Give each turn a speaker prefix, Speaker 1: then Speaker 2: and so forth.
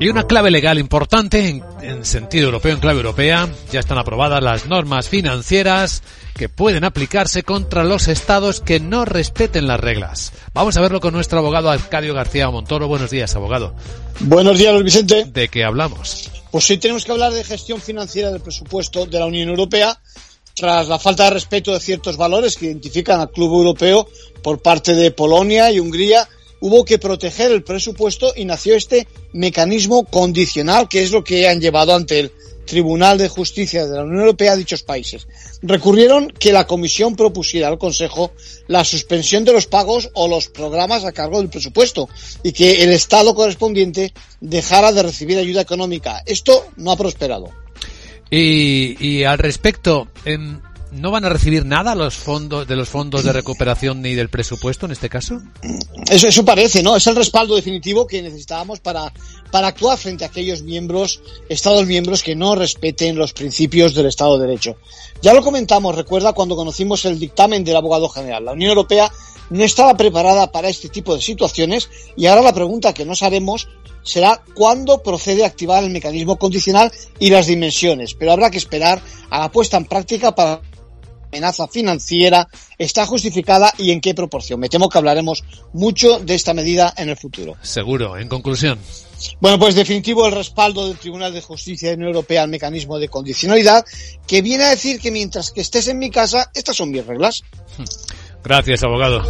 Speaker 1: Y una clave legal importante en, en, sentido europeo, en clave europea, ya están aprobadas las normas financieras que pueden aplicarse contra los estados que no respeten las reglas. Vamos a verlo con nuestro abogado Arcadio García Montoro. Buenos días, abogado.
Speaker 2: Buenos días, Luis Vicente.
Speaker 1: ¿De qué hablamos?
Speaker 2: Pues hoy tenemos que hablar de gestión financiera del presupuesto de la Unión Europea tras la falta de respeto de ciertos valores que identifican al Club Europeo por parte de Polonia y Hungría hubo que proteger el presupuesto y nació este mecanismo condicional, que es lo que han llevado ante el Tribunal de Justicia de la Unión Europea a dichos países. Recurrieron que la Comisión propusiera al Consejo la suspensión de los pagos o los programas a cargo del presupuesto y que el Estado correspondiente dejara de recibir ayuda económica. Esto no ha prosperado.
Speaker 1: Y, y al respecto, en ¿No van a recibir nada los fondos de los fondos de recuperación ni del presupuesto en este caso?
Speaker 2: Eso, eso parece, ¿no? Es el respaldo definitivo que necesitábamos para, para actuar frente a aquellos miembros, Estados miembros que no respeten los principios del Estado de Derecho. Ya lo comentamos, recuerda cuando conocimos el dictamen del abogado general. La Unión Europea no estaba preparada para este tipo de situaciones y ahora la pregunta que nos haremos será cuándo procede a activar el mecanismo condicional y las dimensiones. Pero habrá que esperar a la puesta en práctica para amenaza financiera está justificada y en qué proporción. Me temo que hablaremos mucho de esta medida en el futuro.
Speaker 1: Seguro. En conclusión.
Speaker 2: Bueno, pues definitivo el respaldo del Tribunal de Justicia de la Unión Europea al mecanismo de condicionalidad, que viene a decir que mientras que estés en mi casa, estas son mis reglas.
Speaker 1: Gracias, abogado.